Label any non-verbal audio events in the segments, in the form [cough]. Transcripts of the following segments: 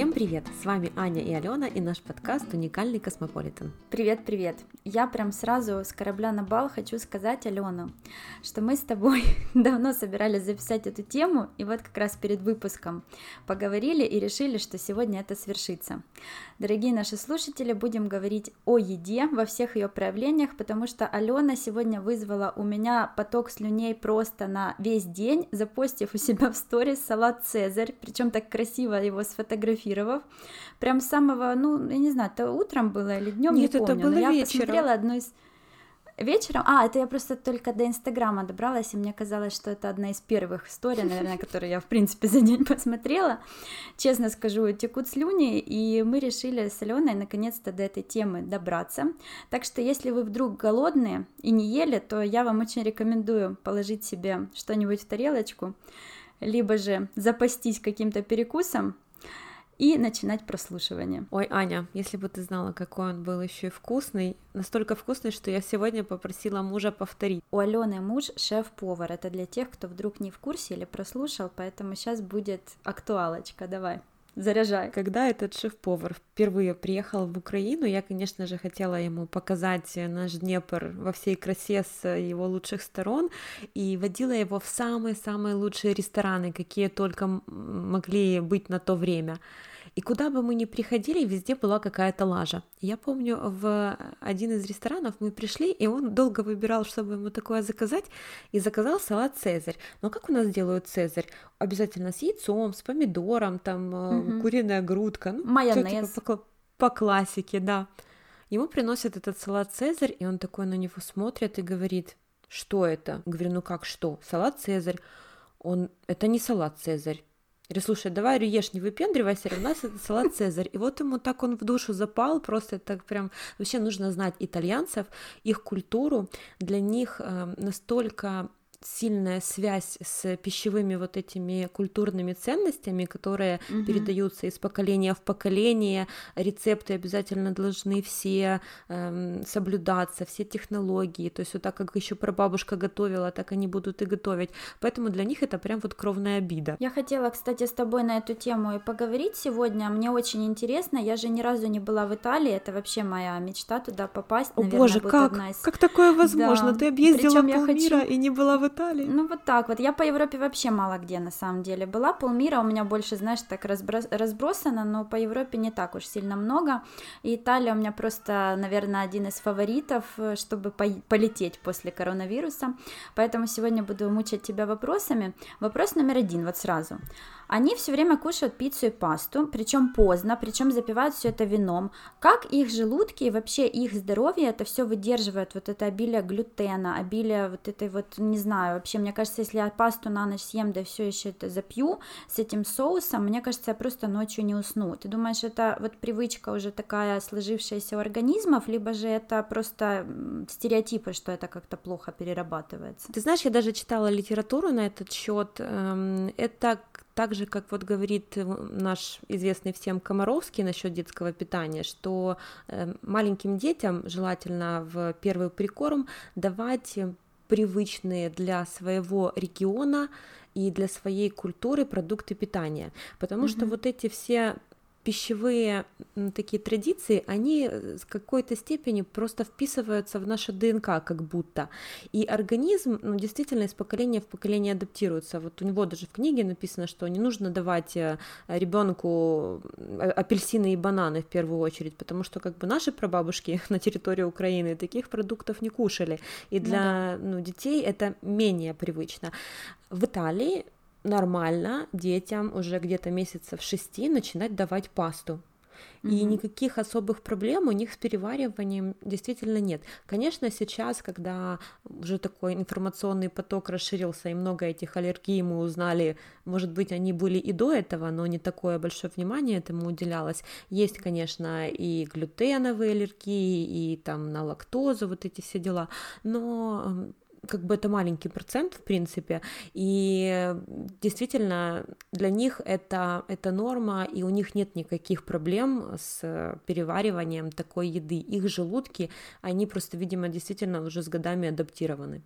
Всем привет! С вами Аня и Алена и наш подкаст «Уникальный Космополитен». Привет-привет! Я прям сразу с корабля на бал хочу сказать Алену, что мы с тобой [laughs] давно собирались записать эту тему, и вот как раз перед выпуском поговорили и решили, что сегодня это свершится. Дорогие наши слушатели, будем говорить о еде во всех ее проявлениях, потому что Алена сегодня вызвала у меня поток слюней просто на весь день, запостив у себя в сторис салат «Цезарь», причем так красиво его сфотографировав. Прям с самого, ну, я не знаю, это утром было или днем, Нет, не помню. это было но я вечером. посмотрела одну из Вечером? А, это я просто только до Инстаграма добралась, и мне казалось, что это одна из первых историй, наверное, [laughs] которые я, в принципе, за день посмотрела. Честно скажу, текут слюни, и мы решили с Аленой наконец-то до этой темы добраться. Так что, если вы вдруг голодные и не ели, то я вам очень рекомендую положить себе что-нибудь в тарелочку, либо же запастись каким-то перекусом, и начинать прослушивание. Ой, Аня, если бы ты знала, какой он был еще и вкусный, настолько вкусный, что я сегодня попросила мужа повторить. У Алены муж шеф-повар. Это для тех, кто вдруг не в курсе или прослушал, поэтому сейчас будет актуалочка. Давай. Заряжай. Когда этот шеф-повар впервые приехал в Украину, я, конечно же, хотела ему показать наш Днепр во всей красе с его лучших сторон и водила его в самые-самые лучшие рестораны, какие только могли быть на то время. И куда бы мы ни приходили, везде была какая-то лажа. Я помню, в один из ресторанов мы пришли, и он долго выбирал, чтобы ему такое заказать, и заказал салат «Цезарь». Но как у нас делают «Цезарь»? Обязательно с яйцом, с помидором, там угу. куриная грудка. Ну, Майонез. Типа по, по классике, да. Ему приносят этот салат «Цезарь», и он такой на него смотрит и говорит, что это? Говорю, ну как что? Салат «Цезарь». Он, это не салат «Цезарь». Говорю, слушай, давай ешь, не выпендривайся, у нас это салат Цезарь. И вот ему так он в душу запал, просто так прям... Вообще нужно знать итальянцев, их культуру. Для них э, настолько сильная связь с пищевыми вот этими культурными ценностями, которые угу. передаются из поколения в поколение. Рецепты обязательно должны все эм, соблюдаться, все технологии. То есть вот так как еще прабабушка готовила, так они будут и готовить. Поэтому для них это прям вот кровная обида. Я хотела, кстати, с тобой на эту тему и поговорить сегодня. Мне очень интересно. Я же ни разу не была в Италии. Это вообще моя мечта туда попасть. О Наверное, боже, как? Из... Как такое возможно? Да. Ты объездила полмира хочу... и не была в Италии? Ну вот так вот. Я по Европе вообще мало где на самом деле была. Полмира у меня больше, знаешь, так разброс... разбросано, но по Европе не так уж сильно много. И Италия у меня просто, наверное, один из фаворитов, э, чтобы по... полететь после коронавируса. Поэтому сегодня буду мучить тебя вопросами. Вопрос номер один, вот сразу. Они все время кушают пиццу и пасту, причем поздно, причем запивают все это вином. Как их желудки и вообще их здоровье это все выдерживает, вот это обилие глютена, обилие вот этой вот, не знаю, вообще, мне кажется, если я пасту на ночь съем, да все еще это запью с этим соусом, мне кажется, я просто ночью не усну. Ты думаешь, это вот привычка уже такая сложившаяся у организмов, либо же это просто стереотипы, что это как-то плохо перерабатывается? Ты знаешь, я даже читала литературу на этот счет. Эм, это так же, как вот говорит э, наш известный всем Комаровский насчет детского питания, что э, маленьким детям желательно в первый прикорм давать привычные для своего региона и для своей культуры продукты питания, потому mm-hmm. что вот эти все пищевые такие традиции, они э, с какой-то степени просто вписываются в нашу ДНК как будто. И организм ну, действительно из поколения в поколение адаптируется. Вот у него даже в книге написано, что не нужно давать э, ребенку э, апельсины и бананы в первую очередь, потому что как бы наши прабабушки [laughs] на территории Украины таких продуктов не кушали. И ну для ну, да. ну, детей это менее привычно. В Италии нормально детям уже где-то месяцев шести начинать давать пасту. Mm-hmm. И никаких особых проблем у них с перевариванием действительно нет. Конечно, сейчас, когда уже такой информационный поток расширился и много этих аллергий мы узнали, может быть, они были и до этого, но не такое большое внимание этому уделялось. Есть, конечно, и глютеновые аллергии, и там на лактозу, вот эти все дела, но как бы это маленький процент, в принципе, и действительно для них это, это норма, и у них нет никаких проблем с перевариванием такой еды. Их желудки, они просто, видимо, действительно уже с годами адаптированы.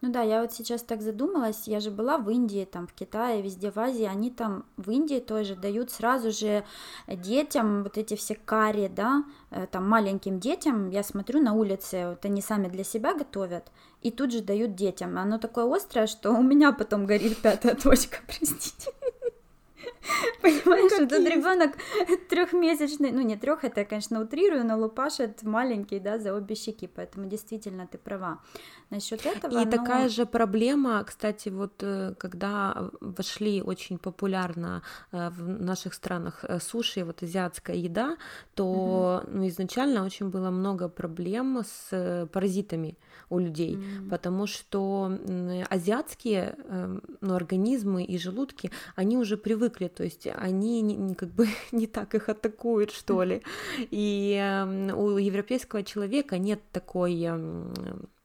Ну да, я вот сейчас так задумалась, я же была в Индии, там, в Китае, везде в Азии, они там в Индии тоже дают сразу же детям вот эти все карри, да, э, там маленьким детям, я смотрю на улице, вот они сами для себя готовят, и тут же дают детям. Оно такое острое, что у меня потом горит пятая точка, [laughs] простите. [laughs] Понимаешь, ну, этот ребенок [laughs] трехмесячный, ну не трех, это я, конечно, утрирую, но лупашит маленький, да, за обе щеки, поэтому действительно ты права насчет этого. И но... такая же проблема, кстати, вот э, когда вошли очень популярно э, в наших странах э, суши, вот азиатская еда, то угу. ну, изначально очень было много проблем с паразитами у людей, mm потому что азиатские ну, организмы и желудки, они уже привыкли, то есть они не, не, как бы [laughs] не так их атакуют, что ли. И у европейского человека нет такой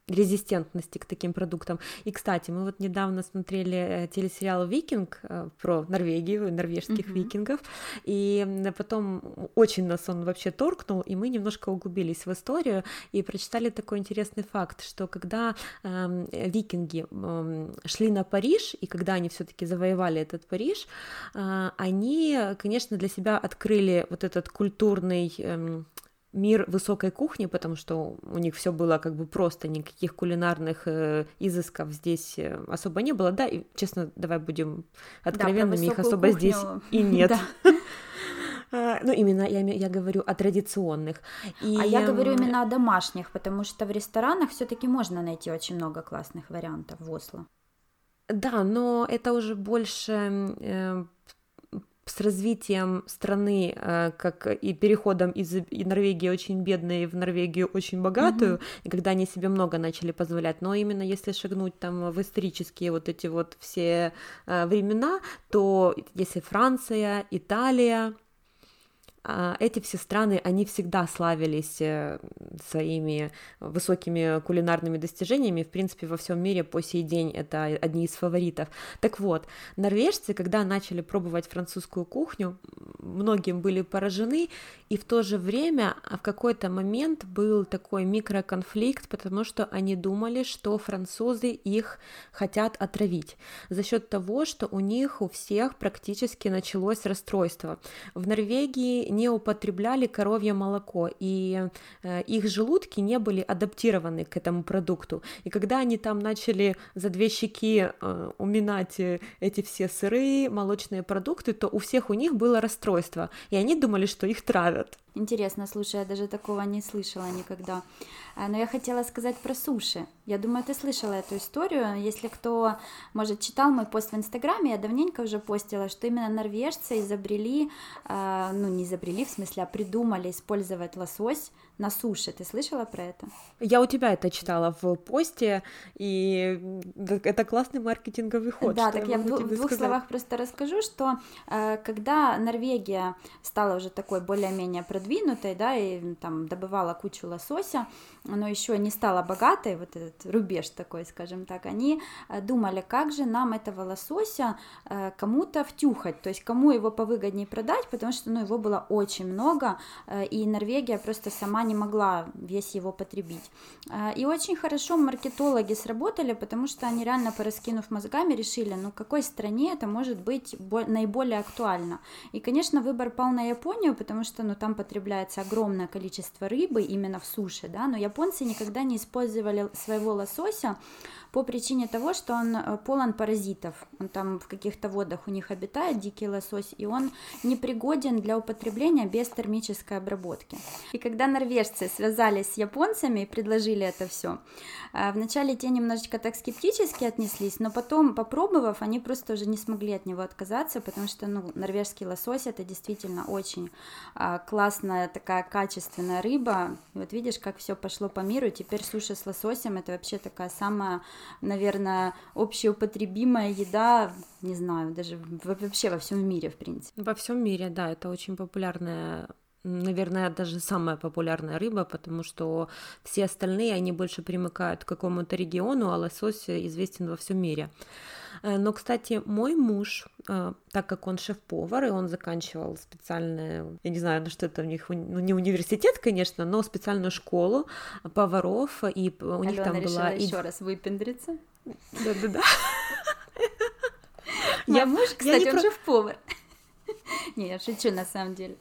резистентности к таким продуктам. И, кстати, мы вот недавно смотрели э, телесериал «Викинг» э, про Норвегию, норвежских mm-hmm. викингов, и потом очень нас он вообще торкнул, и мы немножко углубились в историю и прочитали такой интересный факт, что когда э, викинги э, шли на Париж, и когда они все таки завоевали этот Париж, э, они, конечно, для себя открыли вот этот культурный... Э, мир высокой кухни, потому что у них все было как бы просто, никаких кулинарных э, изысков здесь э, особо не было, да, и, честно, давай будем откровенными, да, их особо кухню. здесь и нет. [laughs] А, ну, именно я, я говорю о традиционных. И... А я говорю именно о домашних, потому что в ресторанах все-таки можно найти очень много классных вариантов в Осло. Да, но это уже больше э, с развитием страны, э, как и переходом из Норвегии очень бедной в Норвегию очень богатую, mm-hmm. и когда они себе много начали позволять, но именно если шагнуть там в исторические вот эти вот все э, времена, то если Франция, Италия, эти все страны, они всегда славились э, своими высокими кулинарными достижениями, в принципе, во всем мире по сей день это одни из фаворитов. Так вот, норвежцы, когда начали пробовать французскую кухню, многим были поражены, и в то же время в какой-то момент был такой микроконфликт, потому что они думали, что французы их хотят отравить за счет того, что у них у всех практически началось расстройство. В Норвегии не употребляли коровье молоко, и э, их желудки не были адаптированы к этому продукту. И когда они там начали за две щеки э, уминать э, эти все сыры, молочные продукты, то у всех у них было расстройство, и они думали, что их травят. Интересно, слушай, я даже такого не слышала никогда. А, но я хотела сказать про суши. Я думаю, ты слышала эту историю. Если кто, может, читал мой пост в Инстаграме, я давненько уже постила, что именно норвежцы изобрели, а, ну не изобрели, в смысле, а придумали использовать лосось на суше. Ты слышала про это? Я у тебя это читала в посте, и это классный маркетинговый ход. Да, так я, я в, в двух сказать. словах просто расскажу, что э, когда Норвегия стала уже такой более-менее продвинутой, да, и там добывала кучу лосося, но еще не стала богатой, вот этот рубеж такой, скажем так, они э, думали, как же нам этого лосося э, кому-то втюхать, то есть кому его повыгоднее продать, потому что, ну, его было очень много, э, и Норвегия просто сама не могла весь его потребить. А, и очень хорошо маркетологи сработали, потому что они реально, пораскинув мозгами, решили, ну, какой стране это может быть наиболее актуально. И, конечно, выбор пал на Японию, потому что, ну, там потребляется огромное количество рыбы именно в суше, да, но японцы никогда не использовали своего лосося по причине того, что он э, полон паразитов. Он там в каких-то водах у них обитает, дикий лосось, и он непригоден для употребления без термической обработки. И когда норвежцы связались с японцами и предложили это все, э, вначале те немножечко так скептически отнеслись, но потом, попробовав, они просто уже не смогли от него отказаться, потому что, ну, норвежский лосось это действительно очень а, классная такая качественная рыба. И вот видишь, как все пошло по миру, теперь суши с лососем это вообще такая самая наверное, общеупотребимая еда, не знаю, даже вообще во всем мире, в принципе. Во всем мире, да, это очень популярная наверное, даже самая популярная рыба, потому что все остальные, они больше примыкают к какому-то региону, а лосось известен во всем мире. Э, но, кстати, мой муж, э, так как он шеф-повар, и он заканчивал специальную, я не знаю, ну что это у них, ну не университет, конечно, но специальную школу поваров, и у Алена них там была... еще раз выпендриться. Да-да-да. Мой муж, кстати, он шеф-повар. [laughs] Не, я шучу на самом деле.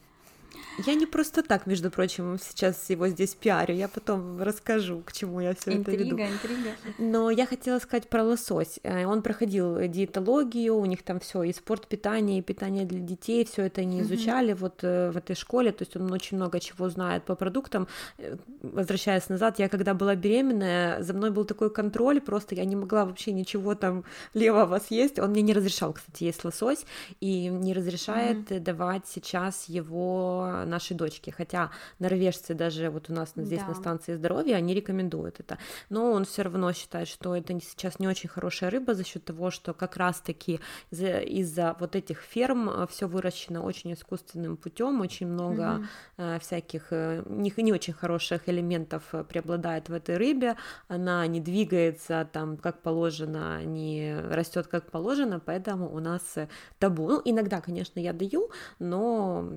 Я не просто так, между прочим, сейчас его здесь пиарю, я потом расскажу, к чему я все это веду. Интрига, интрига. Но я хотела сказать про лосось. Э, он проходил диетологию, у них там все и спорт питание, и питание для детей, все это они изучали вот э, в этой школе, то есть он очень много чего знает по продуктам. Э, возвращаясь назад, я когда была беременная, за мной был такой контроль, просто я не могла вообще ничего там левого съесть. Он мне не разрешал, кстати, есть лосось, и не разрешает давать сейчас его нашей дочки, хотя норвежцы даже вот у нас здесь да. на станции здоровья, они рекомендуют это, но он все равно считает, что это сейчас не очень хорошая рыба за счет того, что как раз-таки из-за, из-за вот этих ферм э, все выращено очень искусственным путем, очень много mm-hmm. всяких э, не, не очень хороших элементов преобладает в этой рыбе, она не двигается там как положено, не растет как положено, поэтому у нас табу. Ну, иногда, конечно, я даю, но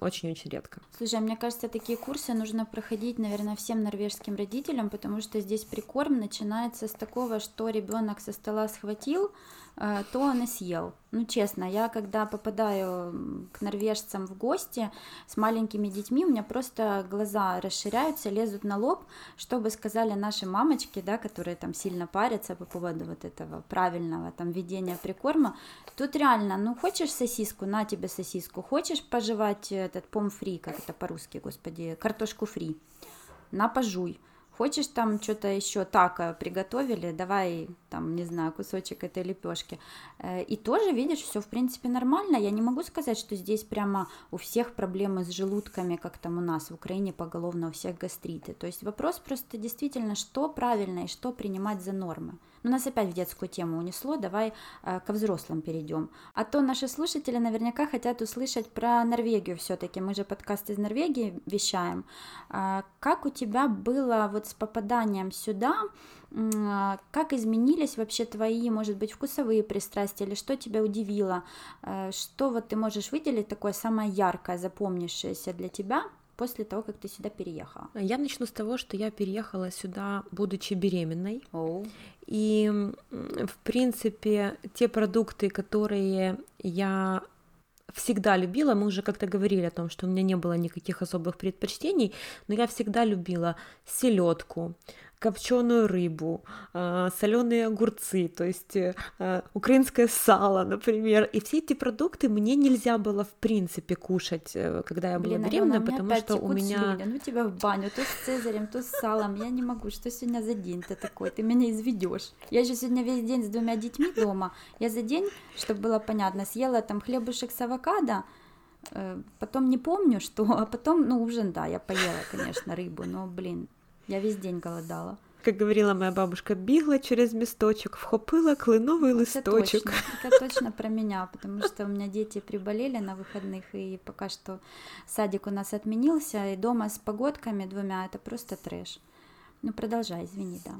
очень-очень редко. Слушай, а мне кажется, такие курсы нужно проходить, наверное, всем норвежским родителям, потому что здесь прикорм начинается с такого, что ребенок со стола схватил, то он и съел. Ну, честно, я когда попадаю к норвежцам в гости с маленькими детьми, у меня просто глаза расширяются, лезут на лоб, чтобы сказали наши мамочки, да, которые там сильно парятся по поводу вот этого правильного там ведения прикорма. Тут реально, ну, хочешь сосиску, на тебе сосиску, хочешь пожевать этот пом-фри, как это по-русски, господи, картошку фри, на пожуй Хочешь там что-то еще так приготовили, давай там, не знаю, кусочек этой лепешки. Э, и тоже, видишь, все в принципе нормально. Я не могу сказать, что здесь прямо у всех проблемы с желудками, как там у нас в Украине поголовно у всех гастриты. То есть вопрос просто действительно, что правильно и что принимать за нормы. Но нас опять в детскую тему унесло, давай э, ко взрослым перейдем. А то наши слушатели наверняка хотят услышать про Норвегию все-таки. Мы же подкаст из Норвегии вещаем. Э, как у тебя было вот с попаданием сюда? Э, как изменились вообще твои, может быть, вкусовые пристрастия, или что тебя удивило? Э, что вот ты можешь выделить такое самое яркое, запомнившееся для тебя после того, как ты сюда переехала? Я начну с того, что я переехала сюда, будучи беременной. Oh. И, в принципе, те продукты, которые я всегда любила, мы уже как-то говорили о том, что у меня не было никаких особых предпочтений, но я всегда любила селедку, копченую рыбу, а, соленые огурцы, то есть э, а, украинское сало, например. И все эти продукты мне нельзя было в принципе кушать, э, когда я была Блин, беременна, Алена, потому что у меня... Ну тебя в баню, то с цезарем, то с салом, я не могу, что сегодня за день ты такой, ты меня изведешь. Я же сегодня весь день с двумя детьми дома, я за день, чтобы было понятно, съела там хлебушек с авокадо, э, потом не помню, что, а потом, ну, ужин, да, я поела, конечно, рыбу, но, блин, я весь день голодала. Как говорила моя бабушка, бігла через місточок, вхопила кленовий листочок. Это точно, [laughs] это точно про меня, потому что у меня дети приболели на выходных, и пока что садик у нас отменился, и дома с погодками двумя, это просто трэш. Ну, продолжай, извини, да.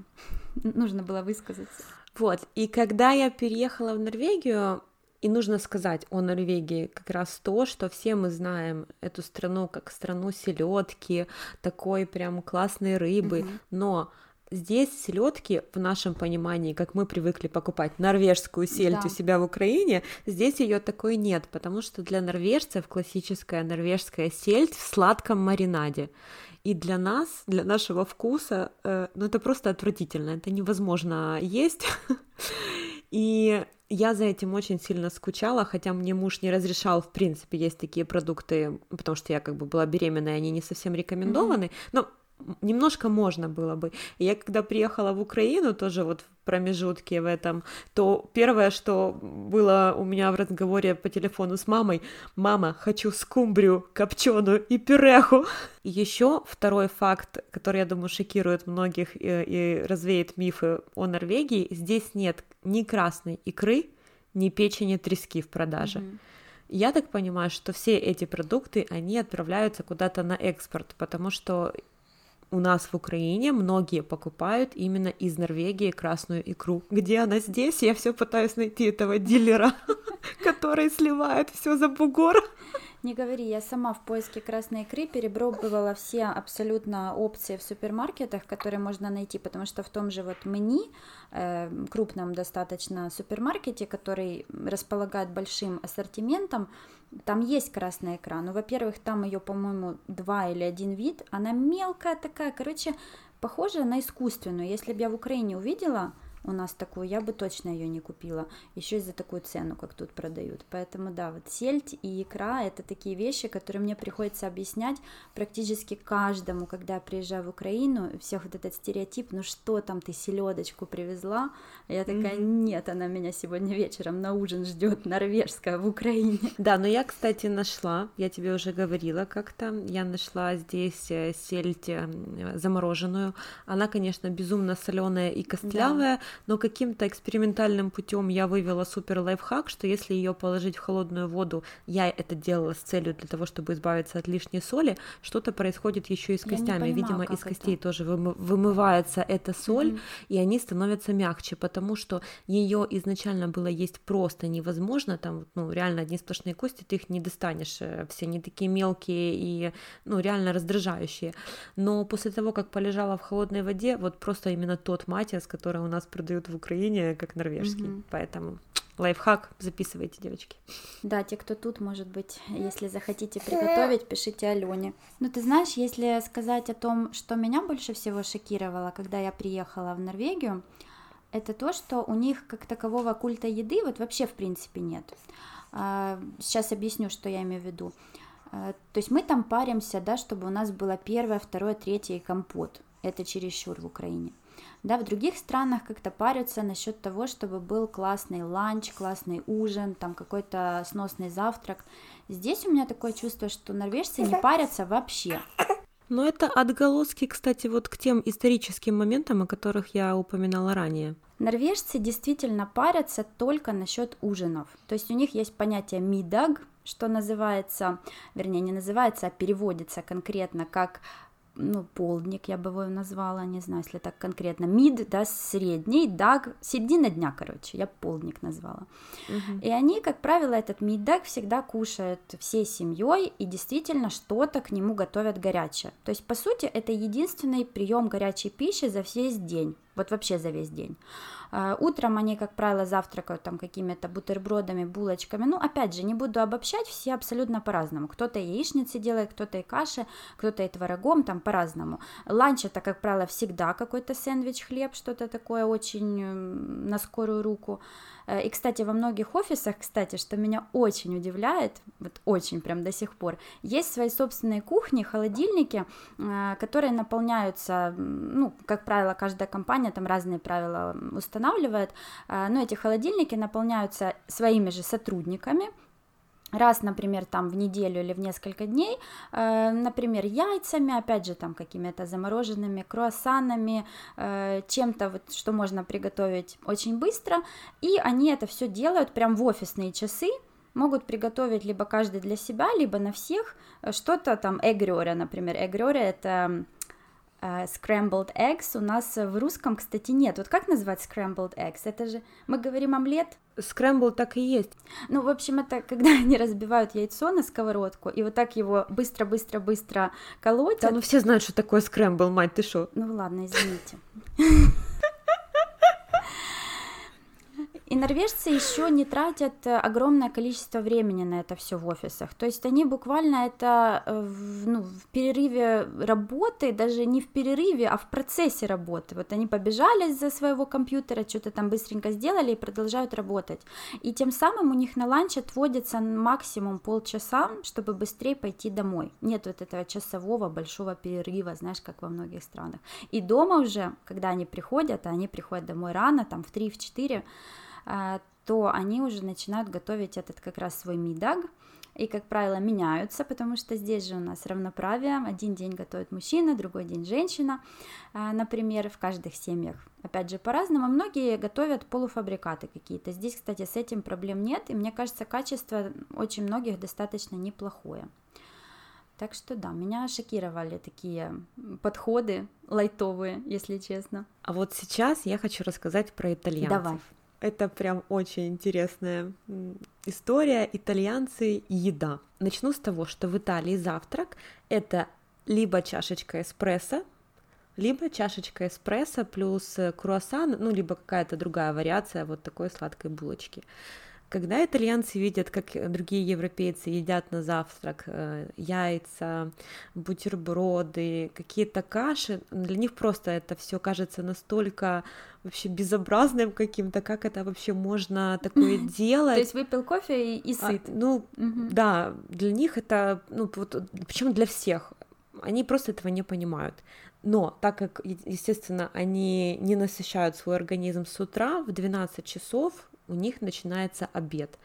Нужно было высказаться. Вот, и когда я переехала в Норвегию, и нужно сказать о Норвегии как раз то, что все мы знаем эту страну как страну селедки, такой прям классной рыбы, mm-hmm. но здесь селедки в нашем понимании, как мы привыкли покупать норвежскую сельдь да. у себя в Украине, здесь ее такой нет, потому что для норвежцев классическая норвежская сельдь в сладком маринаде. И для нас, для нашего вкуса, э, ну это просто отвратительно, это невозможно есть. [laughs] И я за этим очень сильно скучала, хотя мне муж не разрешал, в принципе, есть такие продукты, потому что я как бы была беременная, они не совсем рекомендованы. Mm-hmm. Но немножко можно было бы. И я когда приехала в Украину, тоже вот в промежутке в этом, то первое, что было у меня в разговоре по телефону с мамой, мама, хочу скумбрию копченую и пюреху. Еще второй факт, который, я думаю, шокирует многих и, и развеет мифы о Норвегии, здесь нет ни красной икры, ни печени трески в продаже. Mm-hmm Я так понимаю, что все эти продукты, они отправляются куда-то на экспорт, потому что у нас в Украине многие покупают именно из Норвегии красную икру. Где она здесь? Я все пытаюсь найти этого дилера, [laughs] который сливает все за бугор. Не говори, я сама в поиске красной икры перепробовала все абсолютно опции в супермаркетах, которые можно найти, потому что в том же вот Мени, э, крупном достаточно супермаркете, который располагает большим ассортиментом, там есть красная икра, но, во-первых, там ее, по-моему, два или один вид, она мелкая такая, короче, похожая на искусственную. Если бы я в Украине увидела, у нас такую, я бы точно ее не купила, еще и за такую цену, как тут продают. Поэтому да, вот сельдь и икра это такие вещи, которые мне приходится объяснять практически каждому, когда я приезжаю в Украину, всех вот этот стереотип, ну что там ты селедочку привезла, я такая, нет, она меня сегодня вечером на ужин ждет норвежская в Украине. [laughs] Да, но я, кстати, нашла, я тебе уже говорила как-то, я нашла здесь э, сельдь э, замороженную, она, конечно, безумно соленая и костлявая, да но каким-то экспериментальным путем я вывела супер лайфхак, что если ее положить в холодную воду, я это делала с целью для того, чтобы избавиться от лишней соли, что-то происходит еще и с костями. Понимаю, Видимо, из костей это? тоже вымывается эта соль, mm-hmm. и они становятся мягче, потому что ее изначально было есть просто невозможно, там, ну, реально одни сплошные кости, ты их не достанешь, э, все они такие мелкие и, ну, реально раздражающие. Но после того, как полежала в холодной воде, вот просто именно тот матиас, который у нас продают в Украине, как норвежский. Угу. Поэтому лайфхак записывайте, девочки. Да, те, кто тут, может быть, если захотите приготовить, пишите Алене. Ну, ты знаешь, если сказать о том, что меня больше всего шокировало, когда я приехала в Норвегию, это то, что у них как такового культа еды вот вообще в принципе нет. А, сейчас объясню, что я имею в виду. А, то есть мы там паримся, да, чтобы у нас было первое, второе, третье и компот. Это чересчур в Украине. Да, в других странах как-то парятся насчет того, чтобы был классный ланч, классный ужин, там какой-то сносный завтрак. Здесь у меня такое чувство, что норвежцы не парятся вообще. Но это отголоски, кстати, вот к тем историческим моментам, о которых я упоминала ранее. Норвежцы действительно парятся только насчет ужинов. То есть у них есть понятие мидаг, что называется, вернее, не называется, а переводится конкретно как ну, полдник, я бы его назвала, не знаю, если так конкретно, мид, да, средний, даг, середина дня, короче, я полдник назвала. Uh-huh. И они, как правило, этот миддаг всегда кушают всей семьей и действительно что-то к нему готовят горячее. То есть, по сути, это единственный прием горячей пищи за весь день вот вообще за весь день. А, утром они, как правило, завтракают там какими-то бутербродами, булочками. Ну, опять же, не буду обобщать, все абсолютно по-разному. Кто-то яичницы делает, кто-то и каши, кто-то и творогом, там по-разному. Ланч это, как правило, всегда какой-то сэндвич, хлеб, что-то такое очень на скорую руку. Э, и, кстати, во многих офисах, кстати, что меня очень удивляет, вот очень прям до сих пор, есть свои собственные кухни, холодильники, э, которые наполняются, ну, как правило, каждая компания там разные правила устанавливает, э, но эти холодильники наполняются своими же сотрудниками, раз, например, там в неделю или в несколько дней, э, например, яйцами, опять же, там какими-то замороженными круассанами, э, чем-то, вот, что можно приготовить очень быстро, и они это все делают прям в офисные часы, могут приготовить либо каждый для себя, либо на всех, э, что-то там, эгрёря, например, эгрёря это Uh, scrambled eggs у нас в русском, кстати, нет. Вот как назвать scrambled eggs? Это же мы говорим омлет. Скрэмбл так и есть. Ну, в общем, это когда [laughs] они разбивают яйцо на сковородку и вот так его быстро-быстро-быстро колотят. Да, ну все знают, что такое скрэмбл, мать, ты что? Ну ладно, извините. [laughs] И норвежцы еще не тратят э, огромное количество времени на это все в офисах. То есть они буквально это э, в, ну, в перерыве работы, даже не в перерыве, а в процессе работы. Вот они побежали за своего компьютера, что-то там быстренько сделали и продолжают работать. И тем самым у них на ланч отводится максимум полчаса, чтобы быстрее пойти домой. Нет вот этого часового большого перерыва, знаешь, как во многих странах. И дома уже, когда они приходят, а они приходят домой рано, там в 3-4, а, то они уже начинают готовить этот как раз свой мидаг, и, как правило, меняются, потому что здесь же у нас равноправие. Один день готовит мужчина, другой день женщина, а, например, в каждых семьях. Опять же, по-разному. Многие готовят полуфабрикаты какие-то. Здесь, кстати, с этим проблем нет, и мне кажется, качество очень многих достаточно неплохое. Так что да, меня шокировали такие подходы лайтовые, если честно. А вот сейчас я хочу рассказать про итальянцев. Давай. Это прям очень интересная история. Итальянцы и еда. Начну с того, что в Италии завтрак это либо чашечка эспрессо, либо чашечка эспрессо плюс круассан, ну, либо какая-то другая вариация вот такой сладкой булочки. Когда итальянцы видят, как другие европейцы едят на завтрак э, яйца, бутерброды, какие-то каши, для них просто это все кажется настолько вообще безобразным каким-то, как это вообще можно такое [laughs] делать. То есть выпил кофе и, и а, сыт. А, ну, угу. да, для них это, ну, вот, причем для всех, они просто этого не понимают. Но так как, естественно, они не насыщают свой организм с утра, в 12 часов у них начинается обед.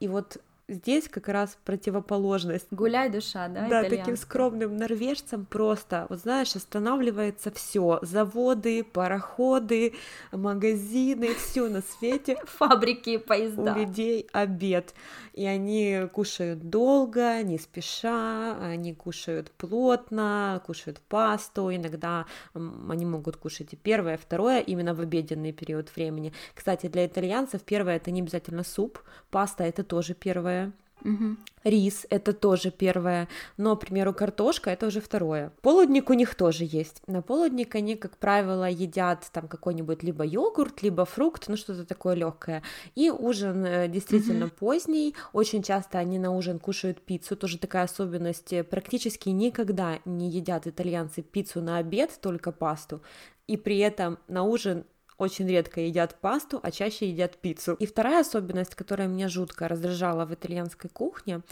И вот здесь как раз противоположность. Гуляй, душа, да? Да, таким скромным норвежцам просто, вот знаешь, останавливается все: заводы, пароходы, магазины, все на свете. [laughs] Фабрики, поезда. У людей обед. И они кушают долго, не спеша, они кушают плотно, кушают пасту, иногда они могут кушать и первое, и второе, именно в обеденный период времени. Кстати, для итальянцев первое это не обязательно суп, паста это тоже первое первое. Угу. Рис это тоже первое, но, к примеру, картошка это уже второе. Полудник у них тоже есть. На полудник они, как правило, едят там какой-нибудь либо йогурт, либо фрукт, ну что-то такое легкое. И ужин э, действительно угу. поздний. Очень часто они на ужин кушают пиццу, тоже такая особенность. Практически никогда не едят итальянцы пиццу на обед, только пасту. И при этом на ужин очень редко едят пасту, а чаще едят пиццу. И вторая особенность, которая меня жутко раздражала в итальянской кухне,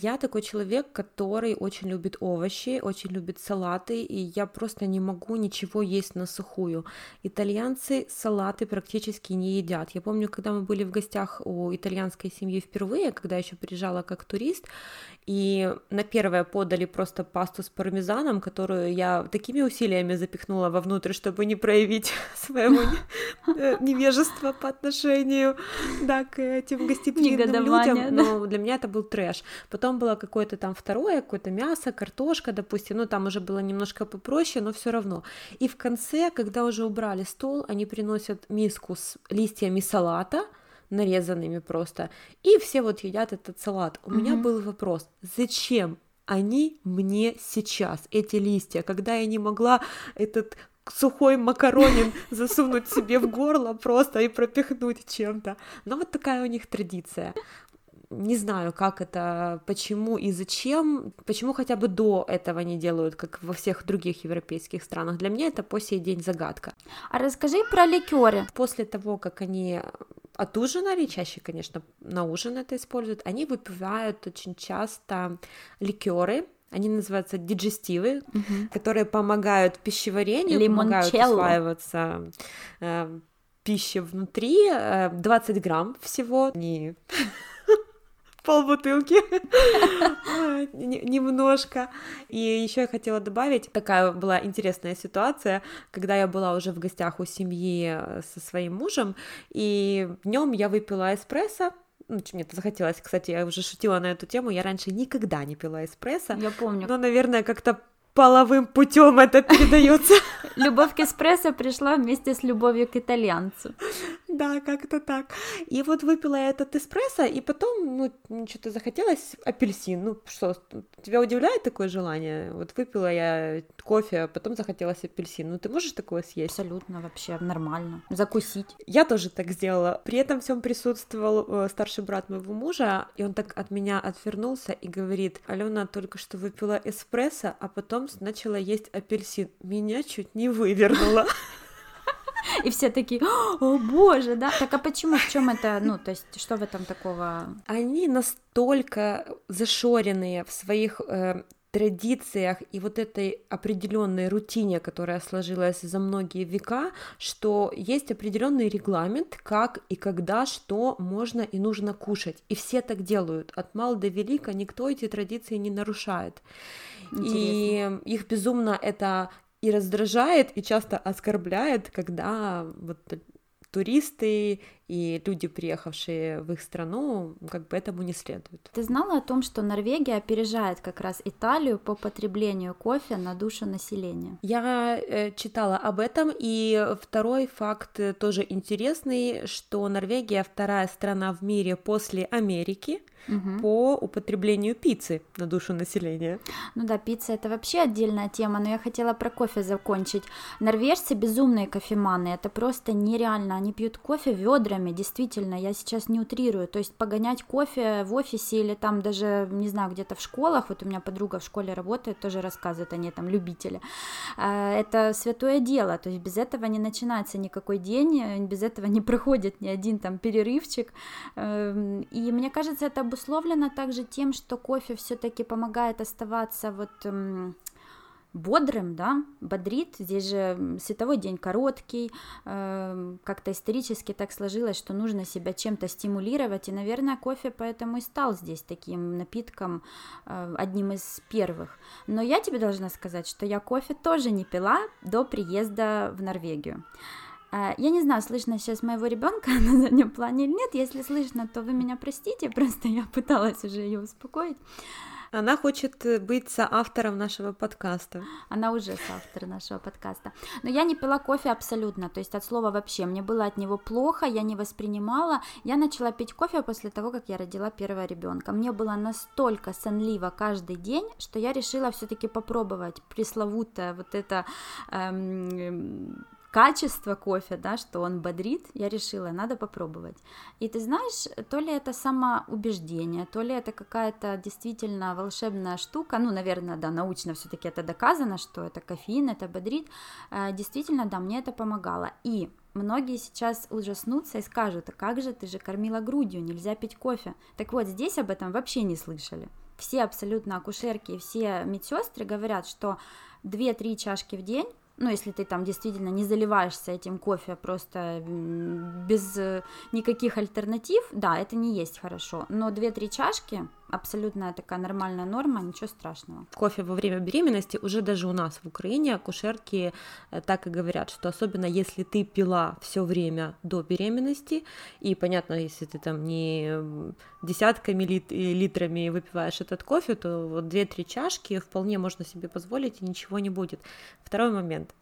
я такой человек, который очень любит овощи, очень любит салаты, и я просто не могу ничего есть на сухую. Итальянцы салаты практически не едят. Я помню, когда мы были в гостях у итальянской семьи впервые, когда я еще приезжала как турист, и на первое подали просто пасту с пармезаном, которую я такими усилиями запихнула вовнутрь, чтобы не проявить [laughs] своего э, невежества по отношению да, к этим гостеприимным людям. Но для меня это был трэш. Потом было какое-то там второе, какое-то мясо, картошка, допустим, ну там уже было немножко попроще, но все равно. И в конце, когда уже убрали стол, они приносят миску с листьями салата, нарезанными просто. И все вот едят этот салат. У mm-hmm. меня был вопрос, зачем они мне сейчас, эти листья, когда я не могла этот сухой макаронин [laughs] засунуть себе в горло просто и пропихнуть чем-то. Но вот такая у них традиция не знаю, как это, почему и зачем, почему хотя бы до этого не делают, как во всех других европейских странах. Для меня это по сей день загадка. А расскажи про ликеры. После того, как они отужинали, чаще, конечно, на ужин это используют, они выпивают очень часто ликеры, они называются диджестивы, угу. которые помогают пищеварению, Лимончелло. помогают усваиваться э, пищи внутри. 20 э, грамм всего. [laughs] Не полбутылки немножко. И еще я хотела добавить, такая была интересная ситуация, когда я была уже в гостях у семьи э, со своим мужем, и днем я выпила эспрессо, ну, мне это захотелось, кстати, я уже шутила на эту тему, я раньше никогда не пила эспрессо. Я помню. Но, наверное, как-то половым путем это передается. [laughs] Любовь к эспрессо пришла вместе с любовью к итальянцу. Да, как-то так. И вот выпила я этот эспрессо, и потом, ну, что-то захотелось апельсин. Ну, что, тебя удивляет такое желание? Вот выпила я кофе, а потом захотелось апельсин. Ну, ты можешь такое съесть? Абсолютно, вообще нормально. Закусить. Я тоже так сделала. При этом всем присутствовал э, старший брат моего мужа, и он так от меня отвернулся и говорит, Алена только что выпила эспрессо, а потом начала есть апельсин. Меня чуть не вывернуло. [laughs] И все такие, о боже, да? Так а почему, в чем это, ну, то есть, что в этом такого? Они настолько зашоренные в своих э, традициях и вот этой определенной рутине, которая сложилась за многие века, что есть определенный регламент, как и когда что можно и нужно кушать. И все так делают. От мал до велика никто эти традиции не нарушает. Интересно. И их безумно это и раздражает, и часто оскорбляет, когда вот туристы и люди, приехавшие в их страну, как бы этому не следует. Ты знала о том, что Норвегия опережает как раз Италию по потреблению кофе на душу населения? Я э, читала об этом, и второй факт тоже интересный, что Норвегия вторая страна в мире после Америки, угу. по употреблению пиццы на душу населения. Ну да, пицца это вообще отдельная тема, но я хотела про кофе закончить. Норвежцы безумные кофеманы, это просто нереально. Они пьют кофе ведрами, действительно, я сейчас не утрирую. То есть погонять кофе в офисе или там даже, не знаю, где-то в школах, вот у меня подруга в школе работает, тоже рассказывает, они там любители. А, это святое дело, то есть без этого не начинается никакой день, без этого не проходит ни один там перерывчик. Эм, и мне кажется, это обусловлено также тем, что кофе все-таки помогает оставаться вот бодрым, да, бодрит. Здесь же световой день короткий, э, как-то исторически так сложилось, что нужно себя чем-то стимулировать, и, наверное, кофе поэтому и стал здесь таким напитком, э, одним из первых. Но я тебе должна сказать, что я кофе тоже не пила до приезда в Норвегию. А, я не знаю, слышно сейчас моего ребенка [laughs] на заднем плане или нет. Если слышно, то вы меня простите, просто я пыталась уже ее успокоить. Она хочет э, быть соавтором нашего подкаста. Она уже соавтор нашего подкаста. Но я не пила кофе абсолютно, то есть от слова вообще. Мне было от него плохо, я не воспринимала. Я начала пить кофе после того, как я родила первого ребенка. Мне было настолько сонливо каждый день, что я решила все-таки попробовать пресловутое вот это эм, качество кофе, да, что он бодрит, я решила, надо попробовать. И ты знаешь, то ли это самоубеждение, то ли это какая-то действительно волшебная штука, ну, наверное, да, научно все-таки это доказано, что это кофеин, это бодрит, э, действительно, да, мне это помогало. И многие сейчас ужаснутся и скажут, а как же ты же кормила грудью, нельзя пить кофе. Так вот, здесь об этом вообще не слышали. Все абсолютно акушерки, все медсестры говорят, что 2-3 чашки в день ну, если ты там действительно не заливаешься этим кофе просто без э, никаких альтернатив, да, это не есть хорошо, но 2-3 чашки абсолютно такая нормальная норма, ничего страшного. Кофе во время беременности уже даже у нас в Украине акушерки э, так и говорят, что особенно если ты пила все время до беременности, и понятно, если ты там не десятками лит литрами выпиваешь этот кофе, то вот 2-3 чашки вполне можно себе позволить, и ничего не будет. Второй момент.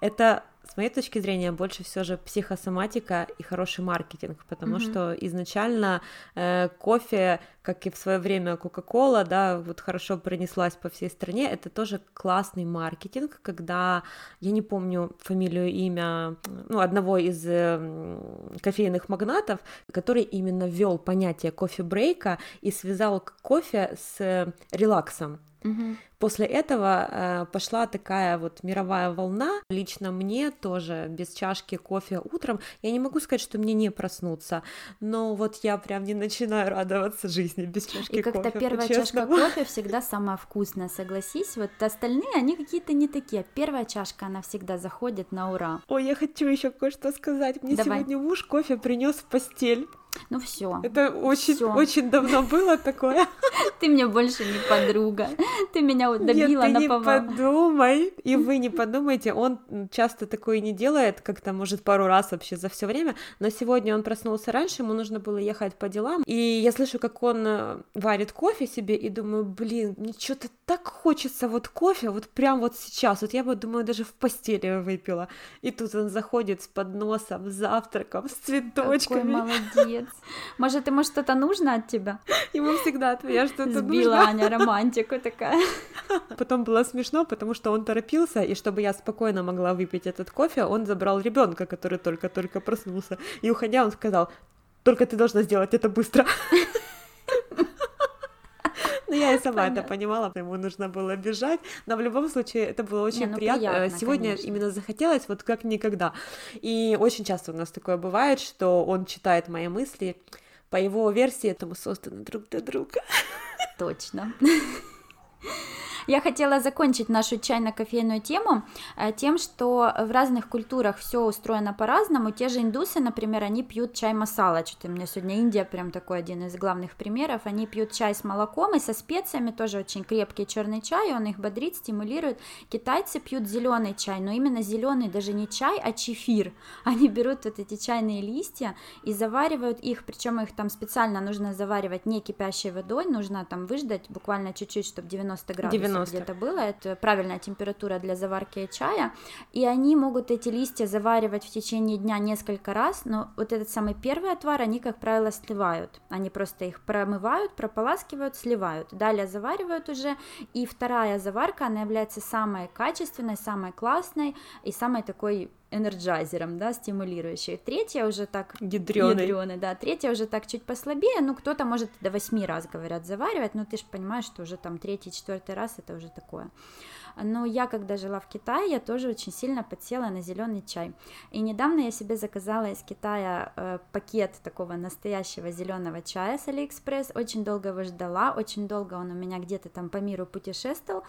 Это с моей точки зрения, больше все же психосоматика и хороший маркетинг, потому mm-hmm. что изначально э, кофе, как и в свое время Кока-Кола, да, вот хорошо пронеслась по всей стране, это тоже классный маркетинг, когда, я не помню фамилию, имя, ну, одного из э, кофейных магнатов, который именно ввел понятие кофе-брейка и связал кофе с релаксом. Угу. После этого э, пошла такая вот мировая волна. Лично мне тоже без чашки кофе утром. Я не могу сказать, что мне не проснуться, но вот я прям не начинаю радоваться жизни без чашки кофе. И как-то первая чашка кофе [laughs] всегда самая вкусная, согласись. Вот остальные, они какие-то не такие. Первая чашка, она всегда заходит на ура. Ой, я хочу еще кое-что сказать. Мне Давай. сегодня муж кофе принес в постель. Ну все. Это очень, всё. очень давно было такое. [laughs] Ты мне больше не подруга. Ты меня вот добила Нет, ты не подумай, и вы не [laughs] подумайте, он часто такое не делает, как-то, может, пару раз вообще за все время, но сегодня он проснулся раньше, ему нужно было ехать по делам, и я слышу, как он э, варит кофе себе, и думаю, блин, мне что-то так хочется вот кофе, вот прям вот сейчас, вот я бы, думаю, даже в постели выпила, и тут он заходит с подносом, с завтраком, с цветочками. Какой молодец. Может, ему что-то нужно от тебя? Ему всегда от меня что-то нужно. Сбила Аня романтику такая. Потом было смешно, потому что он торопился, и чтобы я спокойно могла выпить этот кофе, он забрал ребенка, который только-только проснулся. И уходя, он сказал, только ты должна сделать это быстро. Ну, я и [laughs] сама Понятно. это понимала, ему нужно было бежать, но в любом случае это было очень Не, ну, приятно. приятно. Сегодня конечно. именно захотелось вот как никогда. И очень часто у нас такое бывает, что он читает мои мысли. По его версии, это мы созданы друг для друга. Точно. [laughs] Я хотела закончить нашу чайно-кофейную тему э, тем, что в разных культурах все устроено по-разному. Те же индусы, например, они пьют чай масала. Что-то у меня сегодня Индия прям такой один из главных примеров. Они пьют чай с молоком и со специями, тоже очень крепкий черный чай, он их бодрит, стимулирует. Китайцы пьют зеленый чай, но именно зеленый даже не чай, а чефир. Они берут вот эти чайные листья и заваривают их, причем их там специально нужно заваривать не кипящей водой, нужно там выждать буквально чуть-чуть, чтобы 90 градусов 90. Где-то было, это правильная температура для заварки чая, и они могут эти листья заваривать в течение дня несколько раз, но вот этот самый первый отвар они, как правило, сливают, они просто их промывают, прополаскивают, сливают, далее заваривают уже, и вторая заварка, она является самой качественной, самой классной и самой такой energizer ом, да, стимулирующей. Третья уже так... Ядрёный. Ядрёный, да. Третья уже так чуть послабее, ну, кто-то может до восьми раз, говорят, заваривать, но ты же понимаешь, что уже там третий, четвертый раз это уже такое. Но я, когда жила в Китае, я тоже очень сильно подсела на зеленый чай. И недавно я себе заказала из Китая э, пакет такого настоящего зеленого чая с Алиэкспресс. Очень долго его ждала, очень долго он у меня где-то там по миру путешествовал.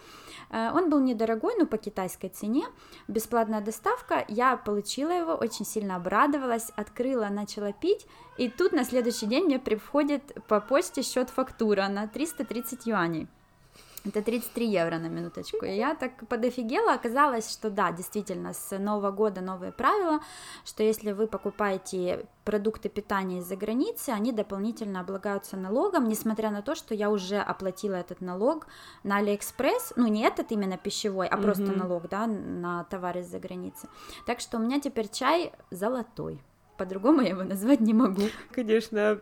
Э, он был недорогой, но по китайской цене, бесплатная доставка. Я получила его, очень сильно обрадовалась, открыла, начала пить. И тут на следующий день мне приходит по почте счет фактура на 330 юаней. Это 33 евро на минуточку. И я так подофигела, оказалось, что да, действительно, с Нового года новые правила, что если вы покупаете продукты питания из-за границы, они дополнительно облагаются налогом, несмотря на то, что я уже оплатила этот налог на Алиэкспресс, ну не этот именно пищевой, а mm-hmm. просто налог, да, на товары из-за границы. Так что у меня теперь чай золотой по-другому я его назвать не могу. Конечно,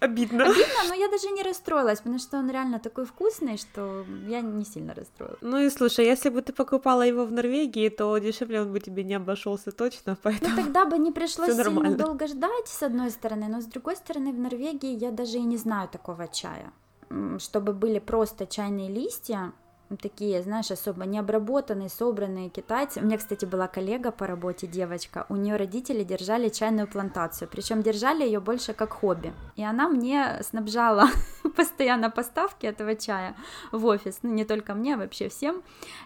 Обидно. Обидно, но я даже не расстроилась, потому что он реально такой вкусный, что я не сильно расстроилась. Ну и слушай, если бы ты покупала его в Норвегии, то дешевле он бы тебе не обошелся точно, поэтому. Ну тогда бы не [laughs] пришлось сильно долго ждать, с одной стороны, но с другой стороны, в Норвегии я даже и не знаю такого чая, чтобы были просто чайные листья, такие, знаешь, особо необработанные, собранные китайцы. У меня, кстати, была коллега по работе, девочка, у нее родители держали чайную плантацию, причем держали ее больше как хобби. И она мне снабжала [laughs] постоянно поставки этого чая в офис, ну не только мне, а вообще всем.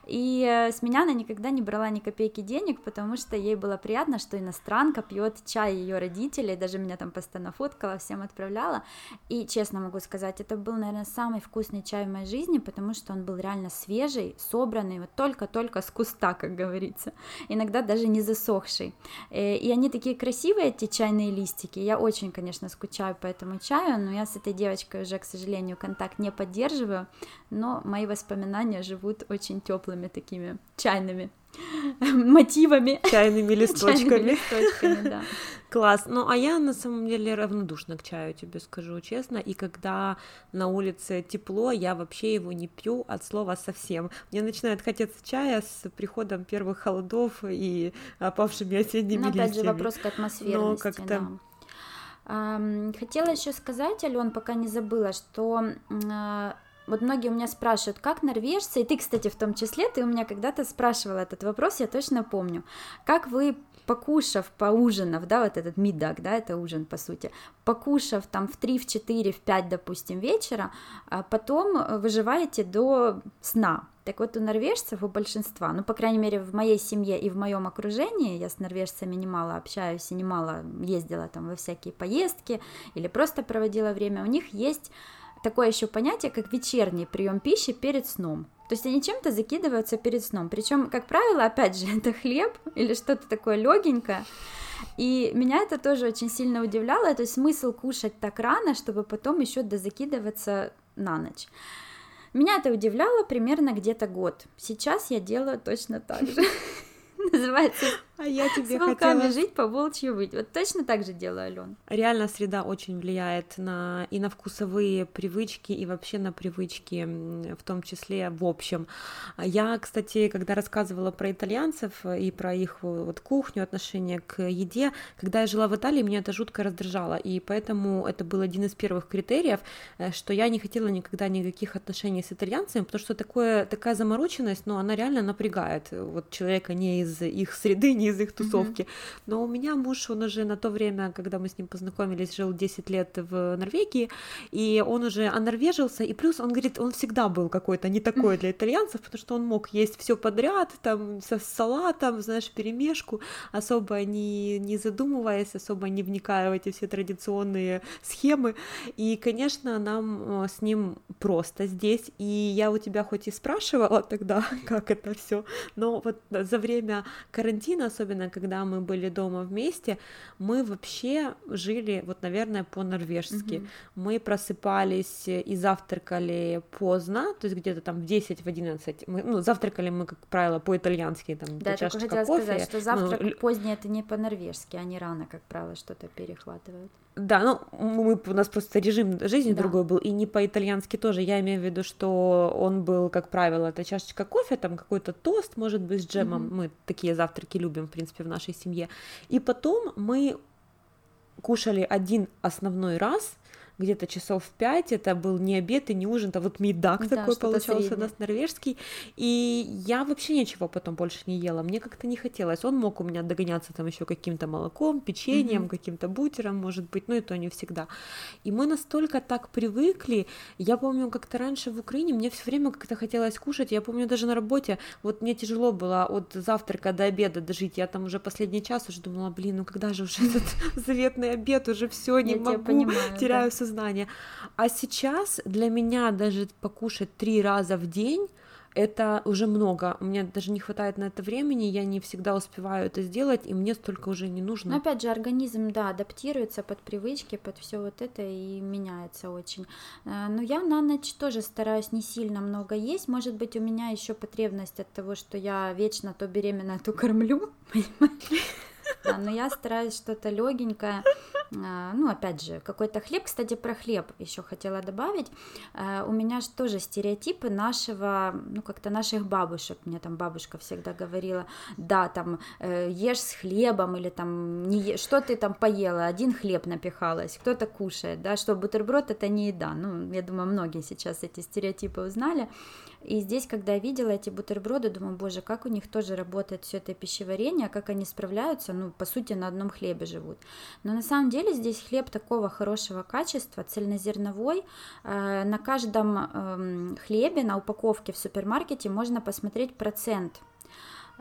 И э, с меня она никогда не брала ни копейки денег, потому что ей было приятно, что иностранка пьет чай ее родителей, даже меня там постоянно фоткала, всем отправляла. И честно могу сказать, это был, наверное, самый вкусный чай в моей жизни, потому что он был реально свежий, собранный, вот только-только с куста, как говорится, иногда даже не засохший. Э, и они такие красивые, эти чайные листики, я очень, конечно, скучаю по этому чаю, но я с этой девочкой уже, к сожалению, контакт не поддерживаю, но мои воспоминания живут очень теплыми такими чайными мотивами. Чайными листочками. Чайными листочками, да. Класс. Ну, а я на самом деле равнодушна к чаю, тебе скажу честно. И когда на улице тепло, я вообще его не пью от слова совсем. Мне начинает хотеться чая с приходом первых холодов и опавшими осенними Но, листьями. опять же, вопрос к атмосферности, Но как-то... да. Хотела еще сказать, Ален, пока не забыла, что а, вот многие у меня спрашивают, как норвежцы, и ты, кстати, в том числе, ты у меня когда-то спрашивала этот вопрос, я точно помню, как вы покушав, поужинав, да, вот этот мидак, да, это ужин, по сути, покушав там в 3, в 4, в 5, допустим, вечера, а потом выживаете до сна. Так вот, у норвежцев, у большинства, ну, по крайней мере, в моей семье и в моем окружении, я с норвежцами немало общаюсь и немало ездила там во всякие поездки или просто проводила время, у них есть такое еще понятие, как вечерний прием пищи перед сном. То есть они чем-то закидываются перед сном. Причем, как правило, опять же, [laughs] это хлеб или что-то такое легенькое. И меня это тоже очень сильно удивляло. То есть смысл кушать так рано, чтобы потом еще дозакидываться на ночь. Меня это удивляло примерно где-то год. Сейчас я делаю точно так же. [laughs] Называется а я [laughs] тебе с волками хотела... жить, по волчью быть. Вот точно так же делаю, Ален. Реально среда очень влияет на и на вкусовые привычки, и вообще на привычки, в том числе в общем. Я, кстати, когда рассказывала про итальянцев и про их вот кухню, отношение к еде, когда я жила в Италии, меня это жутко раздражало, и поэтому это был один из первых критериев, э, что я не хотела никогда никаких отношений с итальянцами, потому что такое, такая замороченность, но она реально напрягает вот человека не из их среды, не из их тусовки. Mm-hmm. Но у меня муж, он уже на то время, когда мы с ним познакомились, жил 10 лет в Норвегии, и он уже онорвежился, и плюс он говорит, он всегда был какой-то не такой для итальянцев, потому что он мог есть все подряд, там, со салатом, знаешь, перемешку, особо не, не задумываясь, особо не вникая в эти все традиционные схемы. И, конечно, нам э, с ним просто здесь. И я у тебя хоть и спрашивала тогда, [laughs] как это все, но вот за время карантина, особенно когда мы были дома вместе, мы вообще жили, вот, наверное, по-норвежски. Угу. Мы просыпались и завтракали поздно, то есть где-то там в 10, в 11. Мы, ну, завтракали мы, как правило, по-итальянски, там, да, только хотела кофе. сказать, что завтрак ну, поздний это не по-норвежски, они рано, как правило, что-то перехватывают. Да, ну мы, у нас просто режим жизни да. другой был, и не по-итальянски тоже. Я имею в виду, что он был, как правило, это чашечка кофе, там какой-то тост, может быть, с джемом. Mm-hmm. Мы такие завтраки любим, в принципе, в нашей семье. И потом мы кушали один основной раз, где-то часов в пять, это был не обед и не ужин, это вот медак да, такой получался среднее. у нас норвежский, и я вообще ничего потом больше не ела, мне как-то не хотелось, он мог у меня догоняться там еще каким-то молоком, печеньем, mm-hmm. каким-то бутером, может быть, ну и то не всегда, и мы настолько так привыкли, я помню, как-то раньше в Украине мне все время как-то хотелось кушать, я помню даже на работе, вот мне тяжело было от завтрака до обеда дожить, я там уже последний час уже думала, блин, ну когда же уже [laughs] этот заветный обед, уже все не могу, теряю сознание. А сейчас для меня даже покушать три раза в день это уже много. У меня даже не хватает на это времени, я не всегда успеваю это сделать, и мне столько уже не нужно. Но опять же, организм, да, адаптируется под привычки, под все вот это и меняется очень. Э, но я на ночь тоже стараюсь не сильно много есть. Может быть, у меня еще потребность от того, что я вечно то беременная, то кормлю, [laughs] понимаешь? Но я стараюсь что-то легенькое. А, ну, опять же, какой-то хлеб. Кстати, про хлеб еще хотела добавить. А, у меня же тоже стереотипы нашего, ну, как-то наших бабушек. Мне там бабушка всегда говорила, да, там, э, ешь с хлебом или там, не ешь, что ты там поела, один хлеб напихалась, кто-то кушает, да, что бутерброд это не еда. Ну, я думаю, многие сейчас эти стереотипы узнали. И здесь, когда я видела эти бутерброды, думаю, боже, как у них тоже работает все это пищеварение, как они справляются, ну, по сути, на одном хлебе живут. Но на самом деле здесь хлеб такого хорошего качества, цельнозерновой. Э, на каждом эм, хлебе, на упаковке в супермаркете можно посмотреть процент,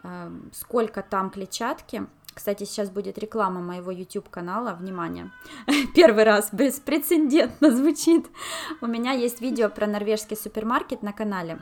эм, сколько там клетчатки, кстати, сейчас будет реклама моего YouTube канала. Внимание! [laughs] Первый раз беспрецедентно звучит. У меня есть видео про норвежский супермаркет на канале.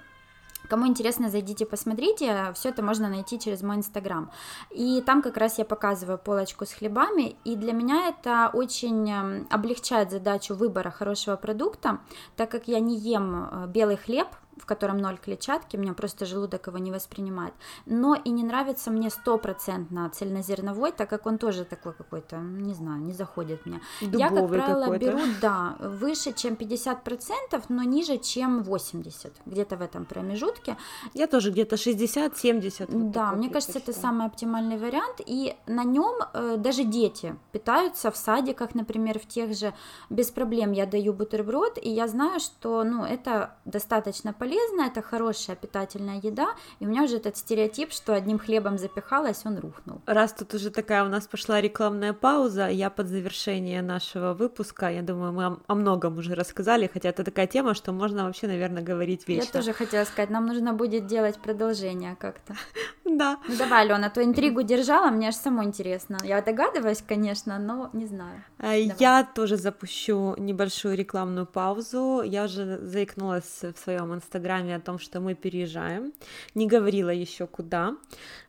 Кому интересно, зайдите, посмотрите. Все это можно найти через мой инстаграм. И там как раз я показываю полочку с хлебами. И для меня это очень эм, облегчает задачу выбора хорошего продукта, так как я не ем э, белый хлеб, в котором ноль клетчатки, у меня просто желудок его не воспринимает. Но и не нравится мне стопроцентно цельнозерновой, так как он тоже такой какой-то, не знаю, не заходит мне. Дубовый Я, как правило, беру, да, выше, чем 50%, но ниже, чем 80%, где-то в этом промежутке. Я тоже где-то 60-70. Вот да, мне кажется, это самый оптимальный вариант, и на нем э, даже дети питаются в садиках, например, в тех же, без проблем я даю бутерброд, и я знаю, что, ну, это достаточно полезно, полезно, это хорошая питательная еда, и у меня уже этот стереотип, что одним хлебом запихалась, он рухнул. Раз тут уже такая у нас пошла рекламная пауза, я под завершение нашего выпуска, я думаю, мы о многом уже рассказали, хотя это такая тема, что можно вообще, наверное, говорить вечно. Я тоже хотела сказать, нам нужно будет делать продолжение как-то. [laughs] Да. Ну давай, Алена, ту интригу держала, мне аж само интересно. Я догадываюсь, конечно, но не знаю. А, я тоже запущу небольшую рекламную паузу. Я уже заикнулась в своем инстаграме Инстаграме о том, что мы переезжаем. Не говорила еще куда.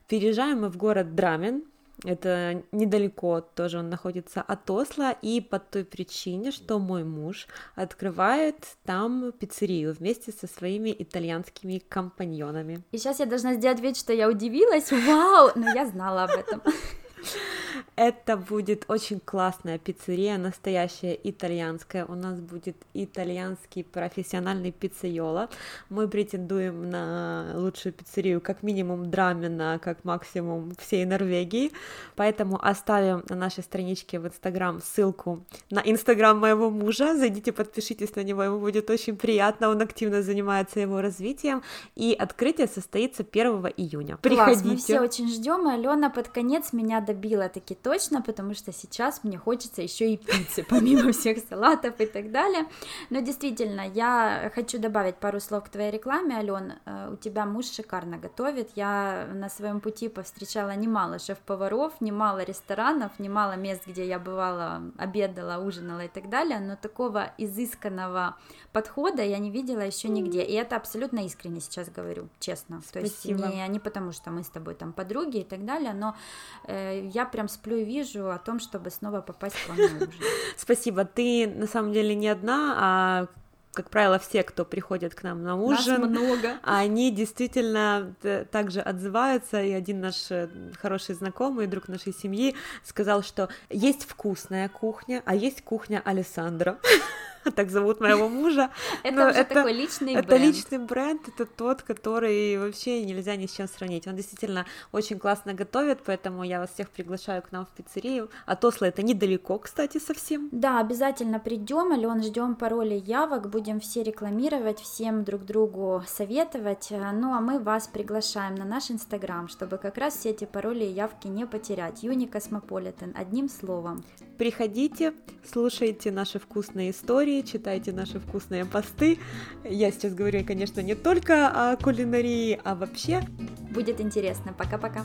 Переезжаем мы в город Драмен. Это недалеко тоже он находится от Осло, и по той причине, что мой муж открывает там пиццерию вместе со своими итальянскими компаньонами. И сейчас я должна сделать вид, что я удивилась, вау, но я знала об этом. [laughs] Это будет очень классная пиццерия, настоящая итальянская. У нас будет итальянский профессиональный пиццейола. Мы претендуем на лучшую пиццерию как минимум Драмина, как максимум всей Норвегии. Поэтому оставим на нашей страничке в Инстаграм ссылку на Инстаграм моего мужа. Зайдите, подпишитесь на него, ему будет очень приятно. Он активно занимается его развитием. И открытие состоится 1 июня. Приходите. Класс, мы все очень ждем. Алена под конец меня добила таки точно, потому что сейчас мне хочется еще и пиццы, [laughs] помимо всех салатов и так далее. Но действительно, я хочу добавить пару слов к твоей рекламе, Ален. Э, у тебя муж шикарно готовит. Я на своем пути повстречала немало шеф-поваров, немало ресторанов, немало мест, где я бывала, обедала, ужинала и так далее, но такого изысканного подхода я не видела еще нигде. И это абсолютно искренне сейчас говорю, честно. Спасибо. То есть не, не потому, что мы с тобой там подруги и так далее, но э, я прям сплю и вижу о том, чтобы снова попасть к вам на ужин. [laughs] Спасибо. Ты на самом деле не одна, а как правило, все, кто приходит к нам на ужин, Нас много. они действительно также отзываются, и один наш э, хороший знакомый, друг нашей семьи, сказал, что есть вкусная кухня, а есть кухня Александра. [laughs] [laughs] так зовут моего мужа. [laughs] Это уже такой личный бренд. Это личный бренд, это тот, который вообще нельзя ни с чем сравнить. Он действительно очень классно готовит, поэтому я вас всех приглашаю к нам в пиццерию. От Осло это недалеко, кстати, совсем. Да, обязательно придем, Ален, ждем пароли явок, будем все рекламировать, всем друг другу советовать. Ну а мы вас приглашаем на наш инстаграм, чтобы как раз все эти пароли и явки не потерять. Юни Космополитен, одним словом. Приходите, слушайте наши вкусные истории, кулинарии, читайте наши вкусные посты. Я сейчас говорю, конечно, не только о кулинарии, а вообще. Будет интересно. Пока-пока.